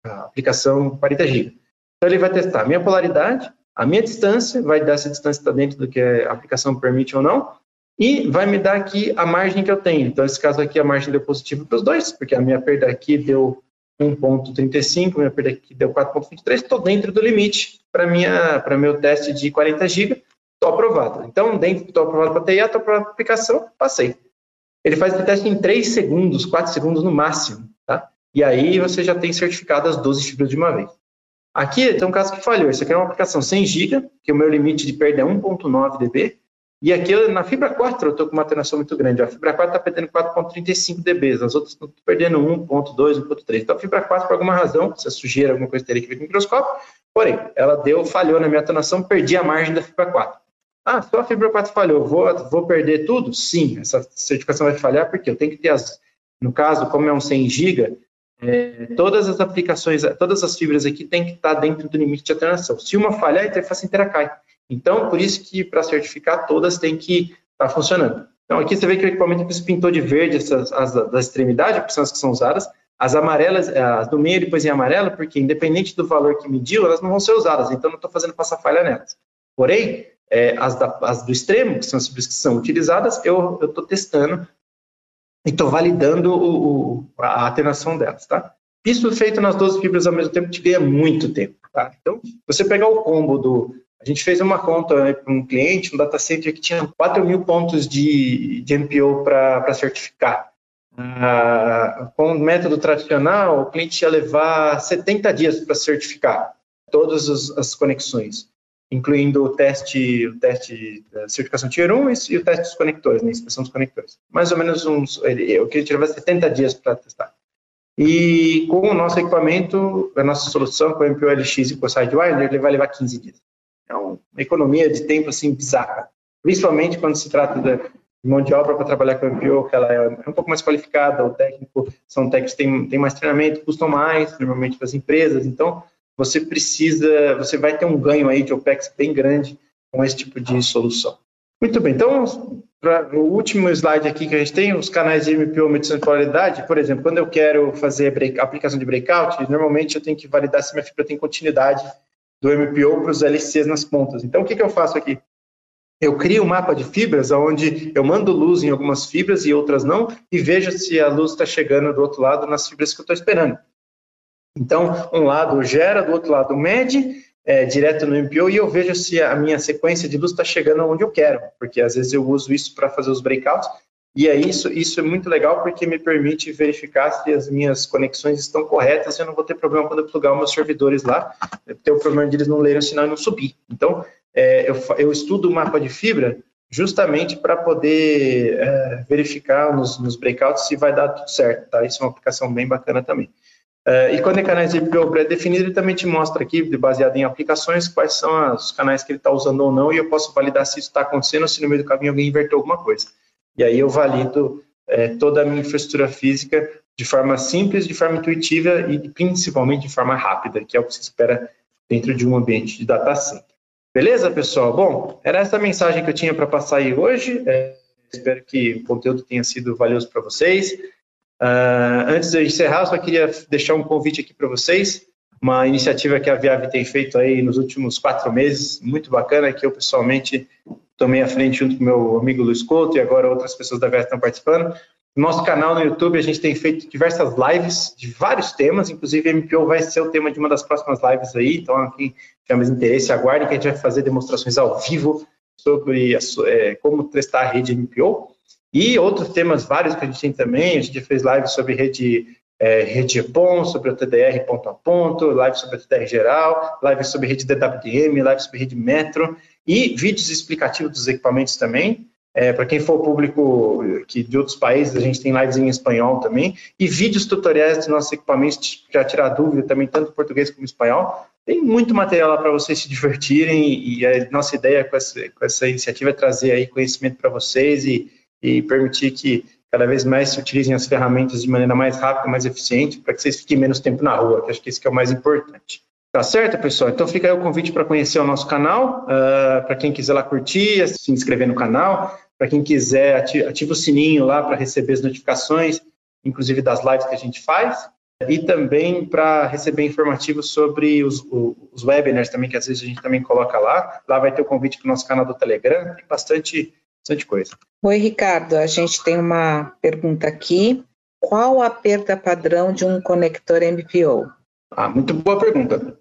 a aplicação 40 GB. Então, ele vai testar a minha polaridade, a minha distância, vai dar se a distância está dentro do que a aplicação permite ou não, e vai me dar aqui a margem que eu tenho. Então, nesse caso aqui, a margem deu positivo para os dois, porque a minha perda aqui deu 1.35, minha perda aqui deu 4.23, estou dentro do limite para meu teste de 40 GB, estou aprovado. Então, dentro estou aprovado para TIA, estou aprovado para aplicação, passei. Ele faz esse teste em 3 segundos, 4 segundos no máximo, tá? E aí você já tem certificado as 12 fibras de uma vez. Aqui tem um caso que falhou. Isso aqui é uma aplicação 100 GB, que o meu limite de perda é 1.9 dB. E aqui na fibra 4 eu estou com uma atenuação muito grande. A fibra 4 está perdendo 4.35 dB, as outras estão perdendo 1.2, 1.3. Então a fibra 4, por alguma razão, se é sujeira, alguma coisa teria que ver com o microscópio, porém, ela deu, falhou na minha atenuação, perdi a margem da fibra 4. Ah, só a fibra 4 falhou, vou, vou perder tudo? Sim, essa certificação vai falhar porque eu tenho que ter as, no caso, como é um 100 GB, é, todas as aplicações, todas as fibras aqui têm que estar dentro do limite de atenuação. Se uma falhar, a interface inteira cai. Então, por isso que para certificar, todas têm que estar funcionando. Então, aqui você vê que o equipamento se pintou de verde essas, as da extremidade, que são as que são usadas. As amarelas, as do meio depois em amarela, porque independente do valor que mediu, elas não vão ser usadas, então não estou fazendo passar falha nelas. Porém, é, as, da, as, do extremo, que são as fibras que são utilizadas, eu estou testando e estou validando o, o, a atenuação delas, tá? Isso feito nas 12 fibras ao mesmo tempo te ganha muito tempo, tá? Então, você pegar o combo do... A gente fez uma conta para um cliente, um data center que tinha 4 mil pontos de, de MPO para certificar. Ah, com o método tradicional, o cliente ia levar 70 dias para certificar todas as, as conexões incluindo o teste, o teste da certificação Tier 1 e o teste dos conectores, né, inspeção dos conectores. Mais ou menos uns, eu queria tirar 70 dias para testar. E com o nosso equipamento, a nossa solução com o MPO-LX e com o SideWire, ele vai levar 15 dias. É uma economia de tempo assim bizarra, principalmente quando se trata de mão de obra para trabalhar com o MPO, que ela é um pouco mais qualificada, o técnico, são técnicos que têm, têm mais treinamento, custam mais, normalmente para as empresas, então você precisa, você vai ter um ganho aí de OPEX bem grande com esse tipo de solução. Muito bem, então, para o último slide aqui que a gente tem, os canais de MPO medição de polaridade, por exemplo, quando eu quero fazer break, aplicação de breakout, normalmente eu tenho que validar se minha fibra tem continuidade do MPO para os LCs nas pontas. Então, o que, que eu faço aqui? Eu crio um mapa de fibras onde eu mando luz em algumas fibras e outras não, e vejo se a luz está chegando do outro lado nas fibras que eu estou esperando. Então, um lado gera, do outro lado mede, é, direto no MPO, e eu vejo se a minha sequência de luz está chegando onde eu quero, porque às vezes eu uso isso para fazer os breakouts, e é isso, isso é muito legal porque me permite verificar se as minhas conexões estão corretas e eu não vou ter problema quando eu plugar os meus servidores lá, ter o problema de eles não lerem o sinal e não subir. Então, é, eu, eu, estudo o mapa de fibra justamente para poder é, verificar nos, nos breakouts se vai dar tudo certo, tá? Isso é uma aplicação bem bacana também. Uh, e quando é canais de IPO pré-definido, ele também te mostra aqui, baseado em aplicações, quais são os canais que ele está usando ou não, e eu posso validar se isso está acontecendo ou se no meio do caminho alguém inverteu alguma coisa. E aí eu valido é, toda a minha infraestrutura física de forma simples, de forma intuitiva e principalmente de forma rápida, que é o que se espera dentro de um ambiente de data center. Beleza, pessoal? Bom, era essa mensagem que eu tinha para passar aí hoje. É, espero que o conteúdo tenha sido valioso para vocês. Uh, antes de eu encerrar, só queria deixar um convite aqui para vocês. uma iniciativa que a Viave tem feito aí nos últimos quatro meses, muito bacana, que eu pessoalmente tomei à frente junto com meu amigo Luiz Couto e agora outras pessoas da Viave estão participando. No nosso canal no YouTube, a gente tem feito diversas lives de vários temas, inclusive MPO vai ser o tema de uma das próximas lives aí, então quem tiver mais interesse, aguarde que a gente vai fazer demonstrações ao vivo sobre a, é, como testar a rede MPO. E outros temas vários que a gente tem também, a gente fez lives sobre rede é, rede EPON, sobre o TDR ponto a ponto, live sobre o TDR geral, live sobre rede DWDM, live sobre rede Metro e vídeos explicativos dos equipamentos também. É, para quem for público que de outros países, a gente tem lives em espanhol também, e vídeos tutoriais dos nossos equipamentos para tirar dúvida também, tanto português como espanhol. Tem muito material lá para vocês se divertirem, e a nossa ideia com essa, com essa iniciativa é trazer aí conhecimento para vocês e, e permitir que cada vez mais se utilizem as ferramentas de maneira mais rápida, mais eficiente, para que vocês fiquem menos tempo na rua, que acho que isso que é o mais importante. Tá certo, pessoal? Então fica aí o convite para conhecer o nosso canal, uh, para quem quiser lá curtir, se inscrever no canal, para quem quiser ativa, o sininho lá para receber as notificações, inclusive das lives que a gente faz, e também para receber informativos sobre os, os, webinars também, que às vezes a gente também coloca lá. Lá vai ter o convite para o nosso canal do Telegram, tem bastante bastante coisa. Oi, Ricardo, a gente tem uma pergunta aqui. Qual a perda padrão de um conector MPO? Ah, muito boa pergunta.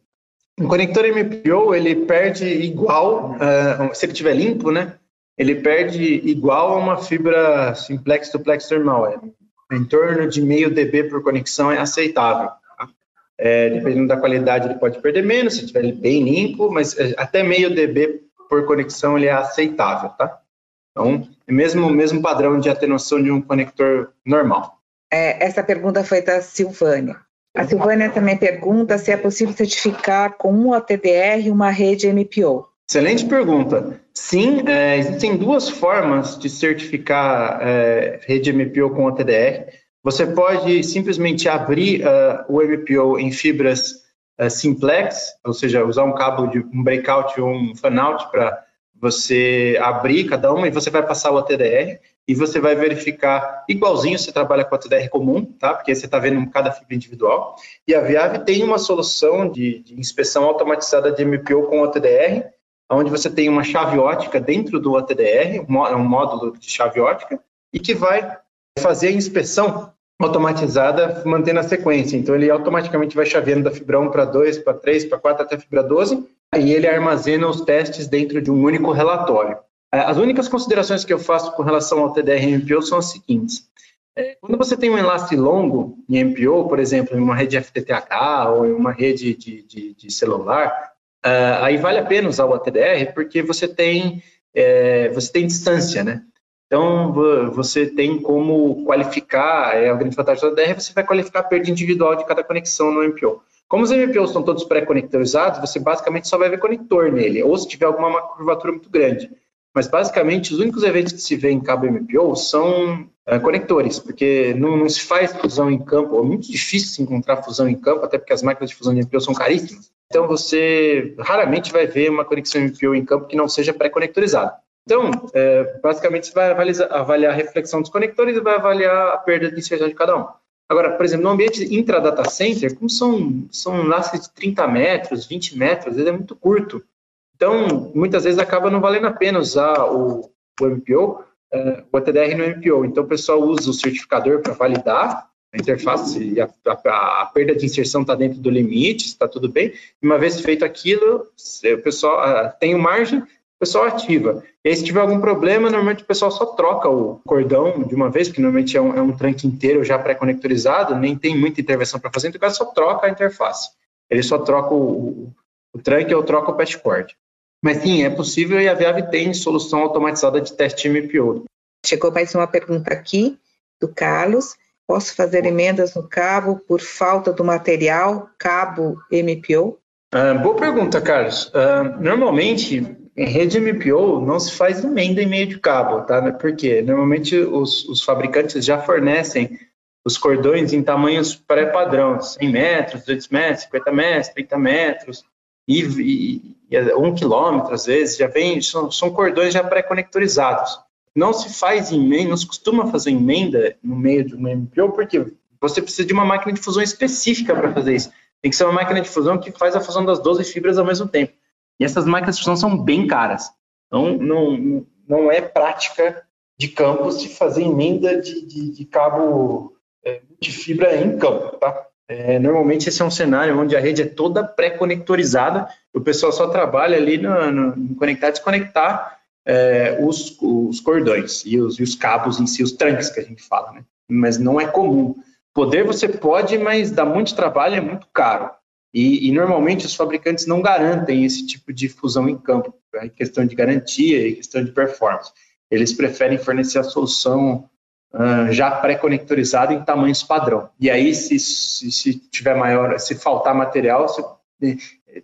Um conector MPO, ele perde igual, uh, se ele estiver limpo, né? Ele perde igual a uma fibra simplex duplex normal. É, em torno de meio dB por conexão é aceitável. Tá? É, dependendo da qualidade, ele pode perder menos, se estiver bem limpo, mas é, até meio dB por conexão ele é aceitável, tá? Então, é mesmo mesmo padrão de atenuação de um conector normal. É, essa pergunta foi da Silvânia. A Silvânia também pergunta se é possível certificar com um OTDR uma rede MPO. Excelente pergunta. Sim, é, existem duas formas de certificar é, rede MPO com OTDR. Você pode simplesmente abrir uh, o MPO em fibras uh, simplex, ou seja, usar um cabo de um breakout ou um fanout para você abrir cada uma e você vai passar o ATDR e você vai verificar igualzinho você trabalha com ATDR comum, tá? Porque você está vendo cada fibra individual. E a Viave tem uma solução de, de inspeção automatizada de MPO com ATDR, onde você tem uma chave ótica dentro do ATDR, um módulo de chave ótica, e que vai fazer a inspeção automatizada mantendo a sequência. Então, ele automaticamente vai chaveando da fibra 1 para 2, para 3, para 4 até a fibra 12, e ele armazena os testes dentro de um único relatório. As únicas considerações que eu faço com relação ao TDR-MPO são as seguintes. É, quando você tem um enlace longo em MPO, por exemplo, em uma rede FTTH ou em uma rede de, de, de celular, uh, aí vale a pena usar o ATDR porque você tem, é, você tem distância, né? Então, você tem como qualificar, é, a grande vantagem do ATDR, você vai qualificar a perda individual de cada conexão no MPO. Como os MPOs estão todos pré-conectorizados, você basicamente só vai ver conector nele, ou se tiver alguma curvatura muito grande. Mas basicamente, os únicos eventos que se vê em cabo MPO são é, conectores, porque não, não, se faz fusão em campo, é muito difícil se encontrar fusão em campo, até porque as máquinas de fusão de MPO são caríssimas. Então, você raramente vai ver uma conexão MPO em campo que não seja pré-conectorizada. Então, é, basicamente, você vai avaliar, avaliar a reflexão dos conectores e vai avaliar a perda de inserção de cada um. Agora, por exemplo, no ambiente intra-data center, como são, são laços de 30 metros, 20 metros, às vezes é muito curto. Então, muitas vezes acaba não valendo a pena usar o, o MPO, uh, o ATDR no MPO. Então, o pessoal usa o certificador para validar a interface a, a, a perda de inserção está dentro do limite, está tudo bem. Uma vez feito aquilo, o pessoal uh, tem o margem, pessoal ativa. E aí, se tiver algum problema, normalmente o pessoal só troca o cordão de uma vez, porque normalmente é um, é um tranque inteiro já pré-conectorizado, nem tem muita intervenção para fazer, então o cara só troca a interface. Ele só troca o, o tranque ou troca o patchcord. Mas sim, é possível e a Viave tem solução automatizada de teste MPO. Chegou mais uma pergunta aqui do Carlos. Posso fazer emendas no cabo por falta do material cabo MPO? Uh, boa pergunta, Carlos. Uh, normalmente, em rede MPO não se faz emenda em meio de cabo, tá? Porque normalmente os, os fabricantes já fornecem os cordões em tamanhos pré-padrão, 100 metros, 200 metros, 50 metros, 30 metros, e, e, e um quilômetro às vezes, já vem, são, são cordões já pré-conectorizados. Não se faz emenda, não se costuma fazer emenda no meio de uma MPO, porque você precisa de uma máquina de fusão específica para fazer isso. Tem que ser uma máquina de fusão que faz a fusão das 12 fibras ao mesmo tempo. E essas máquinas de fusão são bem caras. Então, não, não é prática de campos de fazer emenda de, de, de cabo é, de fibra em campo, tá? É, normalmente esse é um cenário onde a rede é toda pré-conectorizada, o pessoal só trabalha ali no, no conectar e desconectar é, os, os, cordões e os, e os, cabos em si, os tranques que a gente fala, né? Mas não é comum. Poder você pode, mas dá muito trabalho, é muito caro. E, e normalmente os fabricantes não garantem esse tipo de fusão em campo, é questão de garantia e questão de performance. Eles preferem fornecer a solução uh, já pré-conectorizada em tamanhos padrão. E aí, se, se, se, tiver maior, se faltar material, você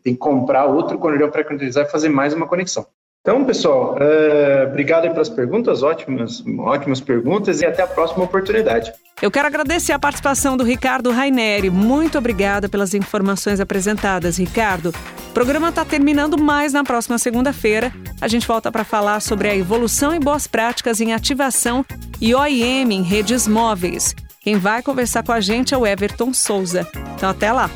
tem que comprar outro conector pré-conectorizado e fazer mais uma conexão. Então, pessoal, uh, obrigado pelas perguntas, ótimas, ótimas perguntas e até a próxima oportunidade. Eu quero agradecer a participação do Ricardo Raineri. Muito obrigada pelas informações apresentadas, Ricardo. O programa está terminando, mas na próxima segunda-feira a gente volta para falar sobre a evolução e boas práticas em ativação e OIM em redes móveis. Quem vai conversar com a gente é o Everton Souza. Então, até lá!